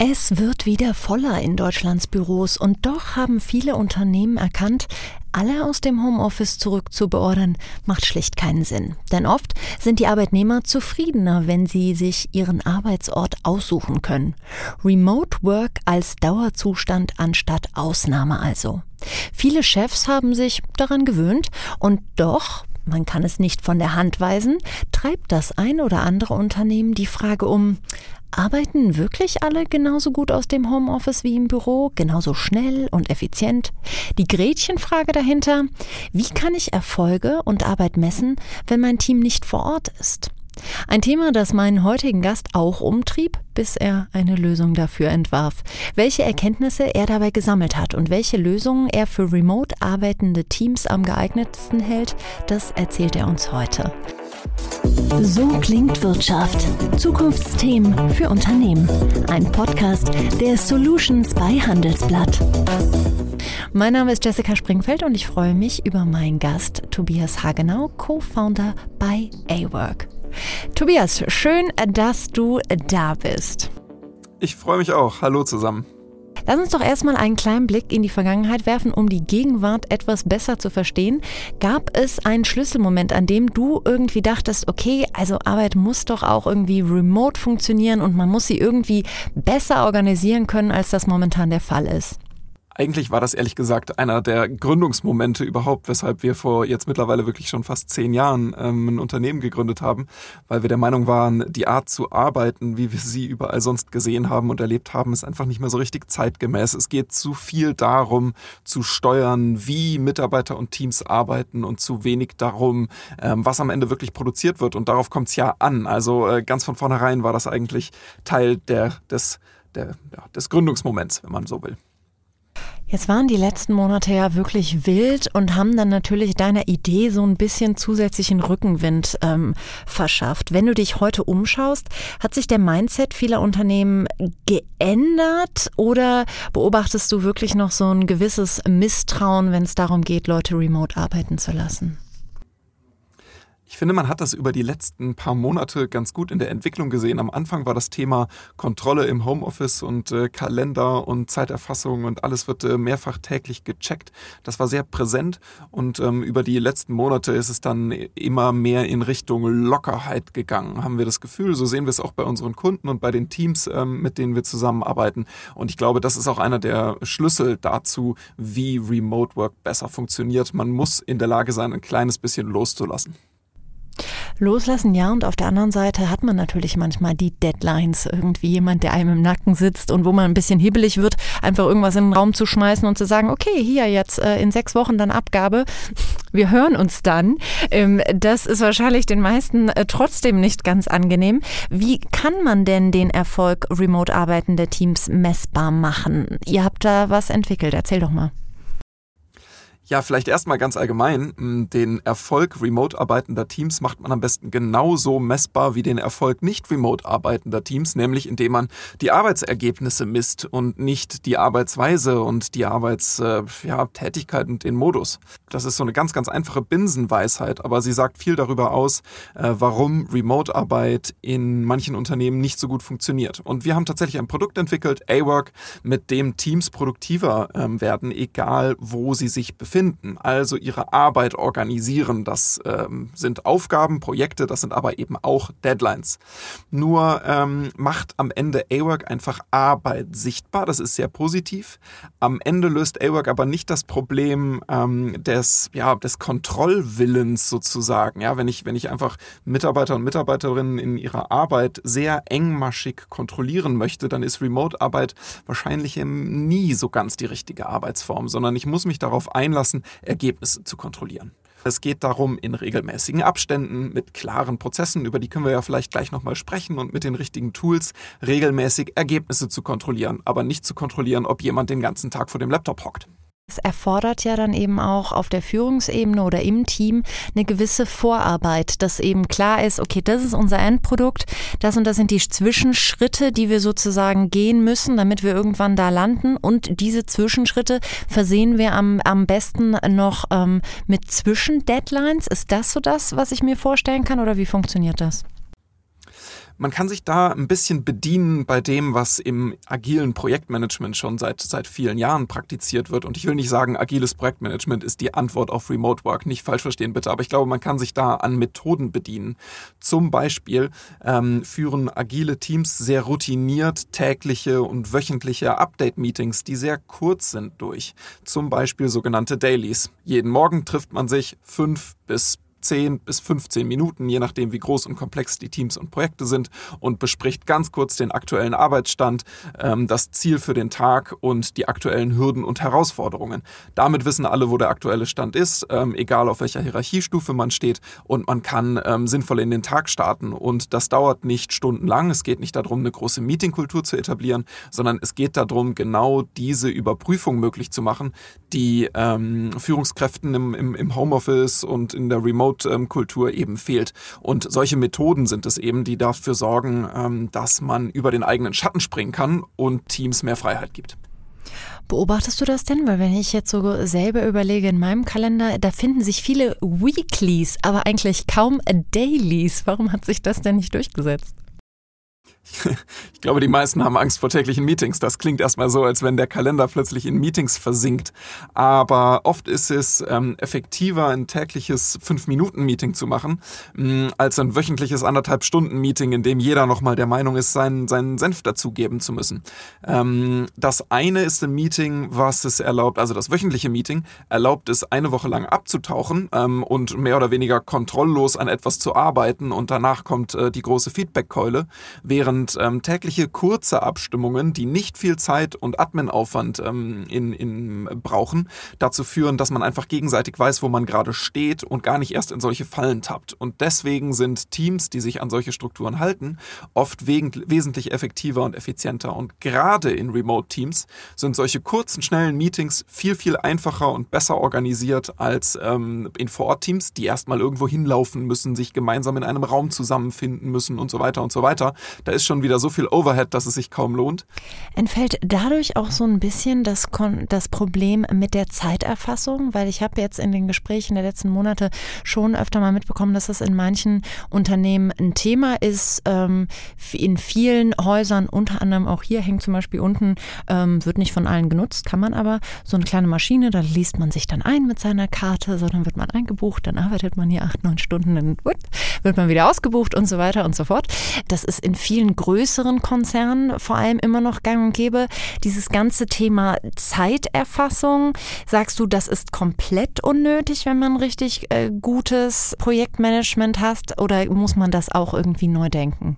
Es wird wieder voller in Deutschlands Büros und doch haben viele Unternehmen erkannt, alle aus dem Homeoffice zurückzubeordern, macht schlicht keinen Sinn. Denn oft sind die Arbeitnehmer zufriedener, wenn sie sich ihren Arbeitsort aussuchen können. Remote Work als Dauerzustand anstatt Ausnahme also. Viele Chefs haben sich daran gewöhnt und doch man kann es nicht von der Hand weisen, treibt das ein oder andere Unternehmen die Frage um, Arbeiten wirklich alle genauso gut aus dem Homeoffice wie im Büro, genauso schnell und effizient? Die Gretchenfrage dahinter, wie kann ich Erfolge und Arbeit messen, wenn mein Team nicht vor Ort ist? Ein Thema, das meinen heutigen Gast auch umtrieb, bis er eine Lösung dafür entwarf. Welche Erkenntnisse er dabei gesammelt hat und welche Lösungen er für remote arbeitende Teams am geeignetsten hält, das erzählt er uns heute. So klingt Wirtschaft. Zukunftsthemen für Unternehmen. Ein Podcast der Solutions bei Handelsblatt. Mein Name ist Jessica Springfeld und ich freue mich über meinen Gast Tobias Hagenau, Co-Founder bei A-Work. Tobias, schön, dass du da bist. Ich freue mich auch. Hallo zusammen. Lass uns doch erstmal einen kleinen Blick in die Vergangenheit werfen, um die Gegenwart etwas besser zu verstehen. Gab es einen Schlüsselmoment, an dem du irgendwie dachtest, okay, also Arbeit muss doch auch irgendwie remote funktionieren und man muss sie irgendwie besser organisieren können, als das momentan der Fall ist? Eigentlich war das ehrlich gesagt einer der Gründungsmomente überhaupt, weshalb wir vor jetzt mittlerweile wirklich schon fast zehn Jahren ähm, ein Unternehmen gegründet haben, weil wir der Meinung waren, die Art zu arbeiten, wie wir sie überall sonst gesehen haben und erlebt haben, ist einfach nicht mehr so richtig zeitgemäß. Es geht zu viel darum, zu steuern, wie Mitarbeiter und Teams arbeiten und zu wenig darum, ähm, was am Ende wirklich produziert wird. Und darauf kommt es ja an. Also äh, ganz von vornherein war das eigentlich Teil der, des, der, ja, des Gründungsmoments, wenn man so will. Jetzt waren die letzten Monate ja wirklich wild und haben dann natürlich deiner Idee so ein bisschen zusätzlichen Rückenwind ähm, verschafft. Wenn du dich heute umschaust, hat sich der Mindset vieler Unternehmen geändert oder beobachtest du wirklich noch so ein gewisses Misstrauen, wenn es darum geht, Leute remote arbeiten zu lassen? Ich finde, man hat das über die letzten paar Monate ganz gut in der Entwicklung gesehen. Am Anfang war das Thema Kontrolle im Homeoffice und äh, Kalender und Zeiterfassung und alles wird äh, mehrfach täglich gecheckt. Das war sehr präsent und ähm, über die letzten Monate ist es dann immer mehr in Richtung Lockerheit gegangen, haben wir das Gefühl. So sehen wir es auch bei unseren Kunden und bei den Teams, ähm, mit denen wir zusammenarbeiten. Und ich glaube, das ist auch einer der Schlüssel dazu, wie Remote Work besser funktioniert. Man muss in der Lage sein, ein kleines bisschen loszulassen. Loslassen, ja, und auf der anderen Seite hat man natürlich manchmal die Deadlines. Irgendwie jemand, der einem im Nacken sitzt und wo man ein bisschen hibbelig wird, einfach irgendwas in den Raum zu schmeißen und zu sagen, okay, hier jetzt äh, in sechs Wochen dann Abgabe. Wir hören uns dann. Ähm, das ist wahrscheinlich den meisten äh, trotzdem nicht ganz angenehm. Wie kann man denn den Erfolg remote arbeitender Teams messbar machen? Ihr habt da was entwickelt. Erzähl doch mal. Ja, vielleicht erstmal ganz allgemein. Den Erfolg remote arbeitender Teams macht man am besten genauso messbar wie den Erfolg nicht remote arbeitender Teams, nämlich indem man die Arbeitsergebnisse misst und nicht die Arbeitsweise und die Arbeitstätigkeit ja, und den Modus. Das ist so eine ganz, ganz einfache Binsenweisheit, aber sie sagt viel darüber aus, äh, warum Remote-Arbeit in manchen Unternehmen nicht so gut funktioniert. Und wir haben tatsächlich ein Produkt entwickelt, A-Work, mit dem Teams produktiver ähm, werden, egal wo sie sich befinden finden, also ihre Arbeit organisieren. Das ähm, sind Aufgaben, Projekte, das sind aber eben auch Deadlines. Nur ähm, macht am Ende A-Work einfach Arbeit sichtbar, das ist sehr positiv. Am Ende löst A-Work aber nicht das Problem ähm, des, ja, des Kontrollwillens sozusagen. Ja, wenn ich, wenn ich einfach Mitarbeiter und Mitarbeiterinnen in ihrer Arbeit sehr engmaschig kontrollieren möchte, dann ist Remote-Arbeit wahrscheinlich nie so ganz die richtige Arbeitsform, sondern ich muss mich darauf einlassen, lassen, Ergebnisse zu kontrollieren. Es geht darum, in regelmäßigen Abständen mit klaren Prozessen, über die können wir ja vielleicht gleich nochmal sprechen, und mit den richtigen Tools regelmäßig Ergebnisse zu kontrollieren, aber nicht zu kontrollieren, ob jemand den ganzen Tag vor dem Laptop hockt. Es erfordert ja dann eben auch auf der Führungsebene oder im Team eine gewisse Vorarbeit, dass eben klar ist, okay, das ist unser Endprodukt, das und das sind die Zwischenschritte, die wir sozusagen gehen müssen, damit wir irgendwann da landen. Und diese Zwischenschritte versehen wir am, am besten noch ähm, mit Zwischendeadlines. Ist das so das, was ich mir vorstellen kann oder wie funktioniert das? Man kann sich da ein bisschen bedienen bei dem, was im agilen Projektmanagement schon seit, seit vielen Jahren praktiziert wird. Und ich will nicht sagen, agiles Projektmanagement ist die Antwort auf Remote Work. Nicht falsch verstehen bitte, aber ich glaube, man kann sich da an Methoden bedienen. Zum Beispiel ähm, führen agile Teams sehr routiniert tägliche und wöchentliche Update-Meetings, die sehr kurz sind, durch. Zum Beispiel sogenannte Dailies. Jeden Morgen trifft man sich fünf bis 10 bis 15 Minuten, je nachdem wie groß und komplex die Teams und Projekte sind und bespricht ganz kurz den aktuellen Arbeitsstand, ähm, das Ziel für den Tag und die aktuellen Hürden und Herausforderungen. Damit wissen alle, wo der aktuelle Stand ist, ähm, egal auf welcher Hierarchiestufe man steht und man kann ähm, sinnvoll in den Tag starten und das dauert nicht stundenlang. Es geht nicht darum, eine große Meetingkultur zu etablieren, sondern es geht darum, genau diese Überprüfung möglich zu machen, die Führungskräften im, im, im Homeoffice und in der Remote Remote-Kultur eben fehlt. Und solche Methoden sind es eben, die dafür sorgen, ähm, dass man über den eigenen Schatten springen kann und Teams mehr Freiheit gibt. Beobachtest du das denn? Weil wenn ich jetzt so selber überlege in meinem Kalender, da finden sich viele Weeklies, aber eigentlich kaum Dailies. Warum hat sich das denn nicht durchgesetzt? Ich glaube, die meisten haben Angst vor täglichen Meetings. Das klingt erstmal so, als wenn der Kalender plötzlich in Meetings versinkt. Aber oft ist es ähm, effektiver, ein tägliches 5-Minuten-Meeting zu machen, mh, mm, als ein wöchentliches anderthalb Stunden-Meeting, in dem jeder nochmal der Meinung ist, seinen, seinen Senf dazugeben zu müssen. Ähm, das eine ist ein Meeting, was es erlaubt, also das wöchentliche Meeting erlaubt es, eine Woche lang abzutauchen ähm, und mehr oder weniger kontrolllos an etwas zu arbeiten und danach kommt äh, die große Feedback-Keule, während und ähm, tägliche kurze Abstimmungen, die nicht viel Zeit und Adminaufwand ähm, in, in, brauchen, dazu führen, dass man einfach gegenseitig weiß, wo man gerade steht und gar nicht erst in solche Fallen tappt. Und deswegen sind Teams, die sich an solche Strukturen halten, oft wesentlich effektiver und effizienter. Und gerade in Remote-Teams sind solche kurzen, schnellen Meetings viel, viel einfacher und besser organisiert als ähm, in Vor-Ort-Teams, die erstmal irgendwo hinlaufen müssen, sich gemeinsam in einem Raum zusammenfinden müssen und so weiter und so weiter. Da ist schon wieder so viel Overhead, dass es sich kaum lohnt. Entfällt dadurch auch so ein bisschen das, das Problem mit der Zeiterfassung? Weil ich habe jetzt in den Gesprächen der letzten Monate schon öfter mal mitbekommen, dass das in manchen Unternehmen ein Thema ist. Ähm, in vielen Häusern, unter anderem auch hier, hängt zum Beispiel unten, ähm, wird nicht von allen genutzt, kann man aber so eine kleine Maschine, da liest man sich dann ein mit seiner Karte, so dann wird man eingebucht, dann arbeitet man hier acht, neun Stunden, dann wird man wieder ausgebucht und so weiter und so fort. Das ist in vielen größeren Konzernen vor allem immer noch gang und gäbe. Dieses ganze Thema Zeiterfassung, sagst du, das ist komplett unnötig, wenn man richtig äh, gutes Projektmanagement hat oder muss man das auch irgendwie neu denken?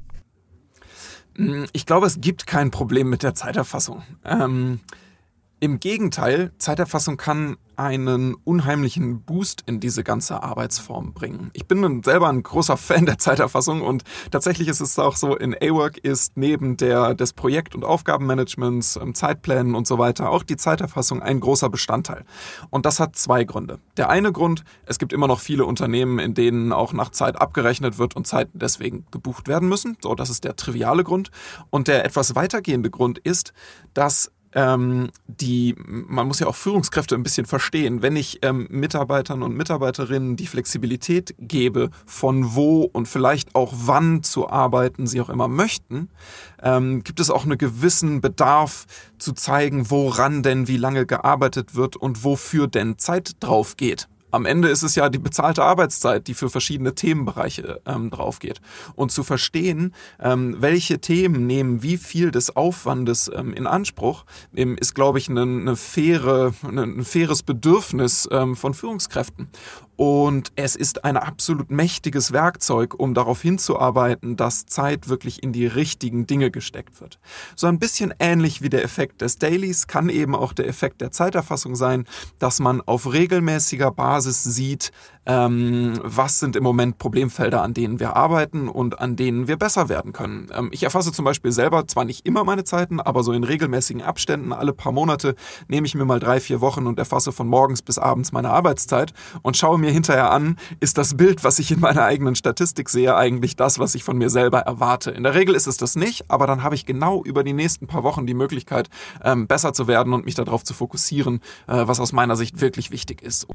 Hm, ich glaube, es gibt kein Problem mit der Zeiterfassung. Ähm, Im Gegenteil, Zeiterfassung kann einen unheimlichen Boost in diese ganze Arbeitsform bringen. Ich bin selber ein großer Fan der Zeiterfassung und tatsächlich ist es auch so, in A-Work ist neben der, des Projekt- und Aufgabenmanagements, ähm, Zeitplänen und so weiter auch die Zeiterfassung ein großer Bestandteil. Und das hat zwei Gründe. Der eine Grund, es gibt immer noch viele Unternehmen, in denen auch nach Zeit abgerechnet wird und Zeiten deswegen gebucht werden müssen. So, das ist der triviale Grund. Und der etwas weitergehende Grund ist, dass ähm, die, man muss ja auch Führungskräfte ein bisschen verstehen. Wenn ich ähm, Mitarbeitern und Mitarbeiterinnen die Flexibilität gebe, von wo und vielleicht auch wann zu arbeiten sie auch immer möchten, ähm, gibt es auch einen gewissen Bedarf zu zeigen, woran denn wie lange gearbeitet wird und wofür denn Zeit drauf geht. Am Ende ist es ja die bezahlte Arbeitszeit, die für verschiedene Themenbereiche ähm, draufgeht. Und zu verstehen, ähm, welche Themen nehmen wie viel des Aufwandes ähm, in Anspruch, ähm, ist, glaube ich, eine, eine faire, eine, ein faires Bedürfnis ähm, von Führungskräften. Und es ist ein absolut mächtiges Werkzeug, um darauf hinzuarbeiten, dass Zeit wirklich in die richtigen Dinge gesteckt wird. So ein bisschen ähnlich wie der Effekt des Dailies kann eben auch der Effekt der Zeiterfassung sein, dass man auf regelmäßiger Basis sieht, ähm, was sind im Moment Problemfelder, an denen wir arbeiten und an denen wir besser werden können. Ähm, ich erfasse zum Beispiel selber zwar nicht immer meine Zeiten, aber so in regelmäßigen Abständen, alle paar Monate, nehme ich mir mal drei, vier Wochen und erfasse von morgens bis abends meine Arbeitszeit und schaue mir hinterher an, ist das Bild, was ich in meiner eigenen Statistik sehe, eigentlich das, was ich von mir selber erwarte. In der Regel ist es das nicht, aber dann habe ich genau über die nächsten paar Wochen die Möglichkeit, ähm, besser zu werden und mich darauf zu fokussieren, äh, was aus meiner Sicht wirklich wichtig ist.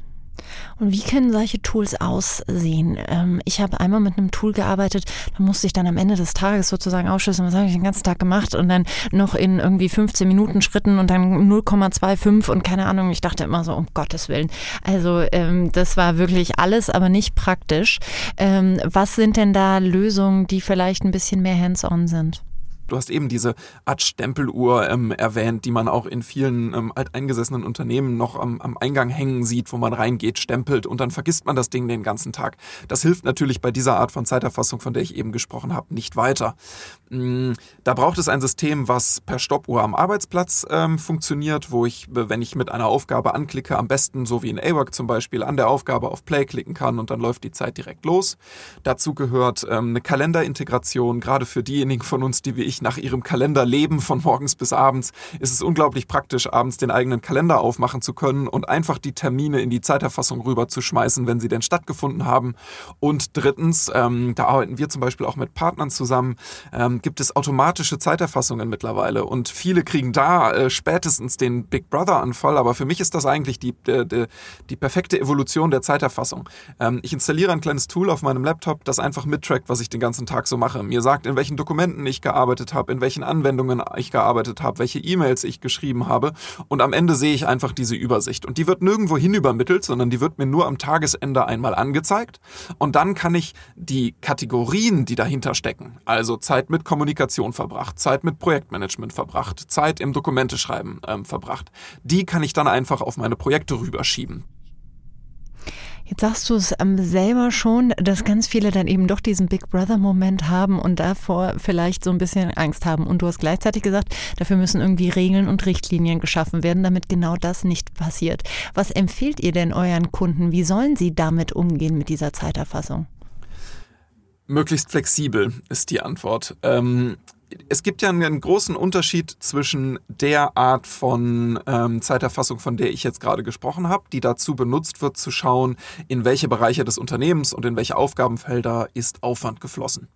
Und wie können solche Tools aussehen? Ähm, ich habe einmal mit einem Tool gearbeitet, da musste ich dann am Ende des Tages sozusagen aufschlüsseln, was habe ich den ganzen Tag gemacht und dann noch in irgendwie 15 Minuten Schritten und dann 0,25 und keine Ahnung. Ich dachte immer so, um Gottes Willen. Also ähm, das war wirklich alles, aber nicht praktisch. Ähm, was sind denn da Lösungen, die vielleicht ein bisschen mehr hands-on sind? Du hast eben diese Art Stempeluhr ähm, erwähnt, die man auch in vielen ähm, alteingesessenen Unternehmen noch am, am, Eingang hängen sieht, wo man reingeht, stempelt und dann vergisst man das Ding den ganzen Tag. Das hilft natürlich bei dieser Art von Zeiterfassung, von der ich eben gesprochen habe, nicht weiter. Mm, da braucht es ein System, was per Stoppuhr am Arbeitsplatz ähm, funktioniert, wo ich, wenn ich mit einer Aufgabe anklicke, am besten so wie in AWORK zum Beispiel, an der Aufgabe auf Play klicken kann und dann läuft die Zeit direkt los. Dazu gehört ähm, eine Kalenderintegration, gerade für diejenigen von uns, die wie ich nach ihrem Kalender leben, von morgens bis abends, ist es unglaublich praktisch, abends den eigenen Kalender aufmachen zu können und einfach die Termine in die Zeiterfassung rüberzuschmeißen, wenn sie denn stattgefunden haben. Und drittens, ähm, da arbeiten wir zum Beispiel auch mit Partnern zusammen, ähm, gibt es automatische Zeiterfassungen mittlerweile und viele kriegen da äh, spätestens den Big Brother-Anfall, aber für mich ist das eigentlich die, die, die, die perfekte Evolution der Zeiterfassung. Ähm, ich installiere ein kleines Tool auf meinem Laptop, das einfach mittrackt, was ich den ganzen Tag so mache. Mir sagt, in welchen Dokumenten ich gearbeitet gearbeitet habe, in welchen Anwendungen ich gearbeitet habe, welche E-Mails ich geschrieben habe. Und am Ende sehe ich einfach diese Übersicht. Und die wird nirgendwo hin übermittelt, sondern die wird mir nur am Tagesende einmal angezeigt. Und dann kann ich die Kategorien, die dahinter stecken, also Zeit mit Kommunikation verbracht, Zeit mit Projektmanagement verbracht, Zeit im Dokumenteschreiben ähm, verbracht, die kann ich dann einfach auf meine Projekte rüberschieben. Jetzt sagst du es ähm, selber schon, dass ganz viele dann eben doch diesen Big Brother-Moment haben und davor vielleicht so ein bisschen Angst haben. Und du hast gleichzeitig gesagt, dafür müssen irgendwie Regeln und Richtlinien geschaffen werden, damit genau das nicht passiert. Was empfehlt ihr denn euren Kunden? Wie sollen sie damit umgehen mit dieser Zeiterfassung? Möglichst flexibel ist die Antwort. Ähm, es gibt ja einen großen Unterschied zwischen der Art von ähm, Zeiterfassung, von der ich jetzt gerade gesprochen habe, die dazu benutzt wird, zu schauen, in welche Bereiche des Unternehmens und in welche Aufgabenfelder ist Aufwand geflossen.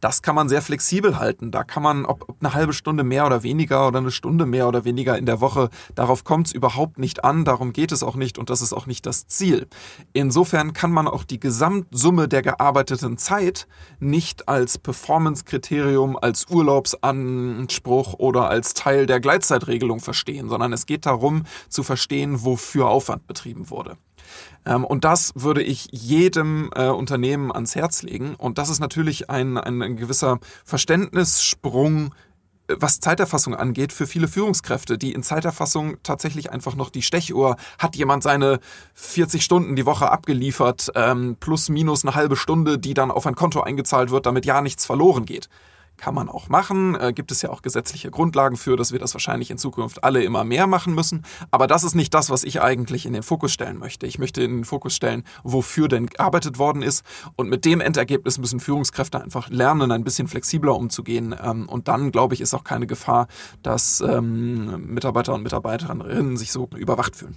Das kann man sehr flexibel halten. Da kann man, ob, ob eine halbe Stunde mehr oder weniger oder eine Stunde mehr oder weniger in der Woche, darauf kommt es überhaupt nicht an, darum geht es auch nicht und das ist auch nicht das Ziel. Insofern kann man auch die Gesamtsumme der gearbeiteten Zeit nicht als Performance-Kriterium, als Urlaubsanspruch oder als Teil der Gleitzeitregelung verstehen, sondern es geht darum zu verstehen, wofür Aufwand betrieben wurde. Ähm, und das würde ich jedem äh, Unternehmen ans Herz legen. Und das ist natürlich ein, ein, gewisser Verständnissprung äh, was Zeiterfassung angeht, für viele Führungskräfte, die in Zeiterfassung tatsächlich einfach noch die Stechuhr, hat jemand seine 40 Stunden die Woche abgeliefert, ähm, plus minus eine halbe Stunde, die dann auf ein Konto eingezahlt wird, damit ja nichts verloren geht. Kann man auch machen. Äh, gibt es ja auch gesetzliche Grundlagen für, dass wir das wahrscheinlich in Zukunft alle immer mehr machen müssen. Aber das ist nicht das, was ich eigentlich in den Fokus stellen möchte. Ich möchte in den Fokus stellen, wofür denn gearbeitet worden ist. Und mit dem Endergebnis müssen Führungskräfte einfach lernen, ein bisschen flexibler umzugehen. Ähm, und dann, glaube ich, ist auch keine Gefahr, dass ähm, Mitarbeiter und Mitarbeiterinnen sich so überwacht fühlen.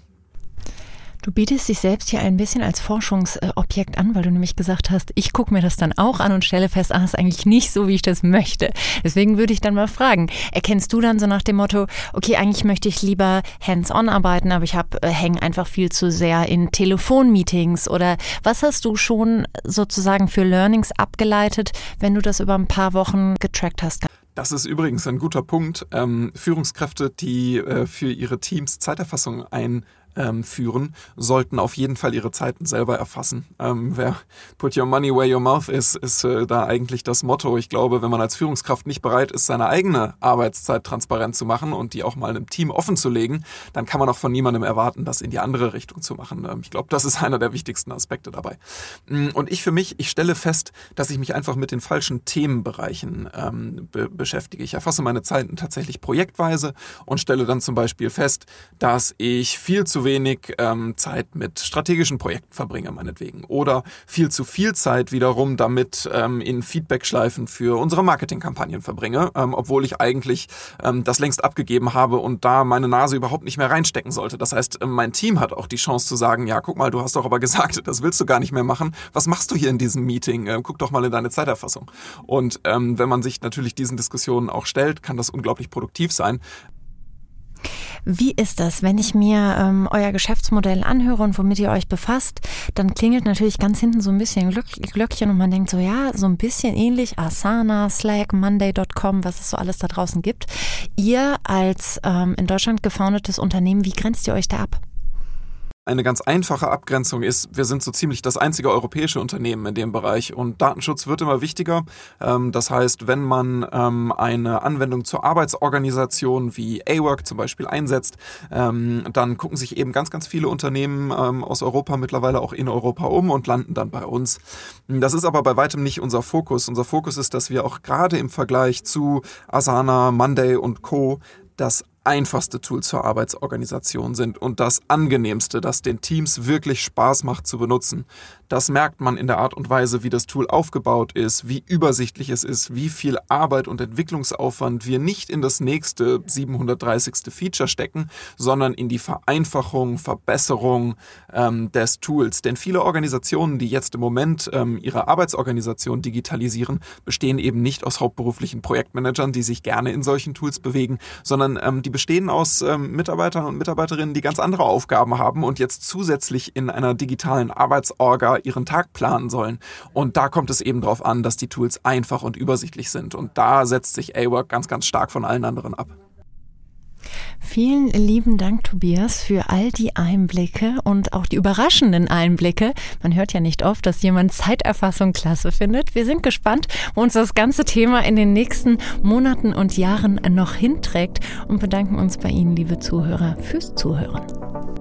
Du bietest dich selbst hier ein bisschen als Forschungsobjekt an, weil du nämlich gesagt hast, ich gucke mir das dann auch an und stelle fest, ah, ist eigentlich nicht so, wie ich das möchte. Deswegen würde ich dann mal fragen, erkennst du dann so nach dem Motto, okay, eigentlich möchte ich lieber hands-on arbeiten, aber ich habe äh, hänge einfach viel zu sehr in Telefonmeetings oder was hast du schon sozusagen für Learnings abgeleitet, wenn du das über ein paar Wochen getrackt hast? Das ist übrigens ein guter Punkt. Ähm, Führungskräfte, die äh, für ihre Teams Zeiterfassung ein ähm, führen, sollten auf jeden Fall ihre Zeiten selber erfassen. Ähm, wer put your money where your mouth is, ist äh, da eigentlich das Motto. Ich glaube, wenn man als Führungskraft nicht bereit ist, seine eigene Arbeitszeit transparent zu machen und die auch mal einem Team offen zu legen, dann kann man auch von niemandem erwarten, das in die andere Richtung zu machen. Ähm, ich glaube, das ist einer der wichtigsten Aspekte dabei. Mm, und ich für mich, ich stelle fest, dass ich mich einfach mit den falschen Themenbereichen ähm, be beschäftige. Ich erfasse meine Zeiten tatsächlich projektweise und stelle dann zum Beispiel fest, dass ich viel zu wenig ähm, Zeit mit strategischen Projekten verbringe, meinetwegen. Oder viel zu viel Zeit wiederum damit ähm, in Feedback-Schleifen für unsere Marketingkampagnen verbringe, ähm, obwohl ich eigentlich ähm, das längst abgegeben habe und da meine Nase überhaupt nicht mehr reinstecken sollte. Das heißt, ähm, mein Team hat auch die Chance zu sagen, ja, guck mal, du hast doch aber gesagt, das willst du gar nicht mehr machen. Was machst du hier in diesem Meeting? Ähm, guck doch mal in deine Zeiterfassung. Und ähm, wenn man sich natürlich diesen Diskussionen auch stellt, kann das unglaublich produktiv sein. Wie ist das, wenn ich mir ähm, euer Geschäftsmodell anhöre und womit ihr euch befasst, dann klingelt natürlich ganz hinten so ein bisschen Glück, Glöckchen und man denkt so, ja, so ein bisschen ähnlich Asana, Slack, Monday.com, was es so alles da draußen gibt. Ihr als ähm, in Deutschland gefoundetes Unternehmen, wie grenzt ihr euch da ab? Eine ganz einfache Abgrenzung ist, wir sind so ziemlich das einzige europäische Unternehmen in dem Bereich und Datenschutz wird immer wichtiger. Ähm, das heißt, wenn man ähm, eine Anwendung zur Arbeitsorganisation wie A-Work zum Beispiel einsetzt, ähm, dann gucken sich eben ganz, ganz viele Unternehmen aus Europa mittlerweile auch in Europa um und landen dann bei uns. Das ist aber bei weitem nicht unser Fokus. Unser Fokus ist, dass wir auch gerade im Vergleich zu Asana, Monday und Co das einfachste Tool zur Arbeitsorganisation sind und das angenehmste, das den Teams wirklich Spaß macht zu benutzen. Das merkt man in der Art und Weise, wie das Tool aufgebaut ist, wie übersichtlich es ist, wie viel Arbeit und Entwicklungsaufwand wir nicht in das nächste 730. Feature stecken, sondern in die Vereinfachung, Verbesserung ähm, des Tools. Denn viele Organisationen, die jetzt im Moment ähm, ihre Arbeitsorganisation digitalisieren, bestehen eben nicht aus hauptberuflichen Projektmanagern, die sich gerne in solchen Tools bewegen, sondern ähm, die bestehen aus ähm, Mitarbeitern und Mitarbeiterinnen, die ganz andere Aufgaben haben und jetzt zusätzlich in einer digitalen Arbeitsorga ihren Tag planen sollen. Und da kommt es eben darauf an, dass die Tools einfach und übersichtlich sind. Und da setzt sich A-Work ganz, ganz stark von allen anderen ab. Vielen lieben Dank, Tobias, für all die Einblicke und auch die überraschenden Einblicke. Man hört ja nicht oft, dass jemand Zeiterfassung klasse findet. Wir sind gespannt, wo uns das ganze Thema in den nächsten Monaten und Jahren noch hinträgt und bedanken uns bei Ihnen, liebe Zuhörer, fürs Zuhören.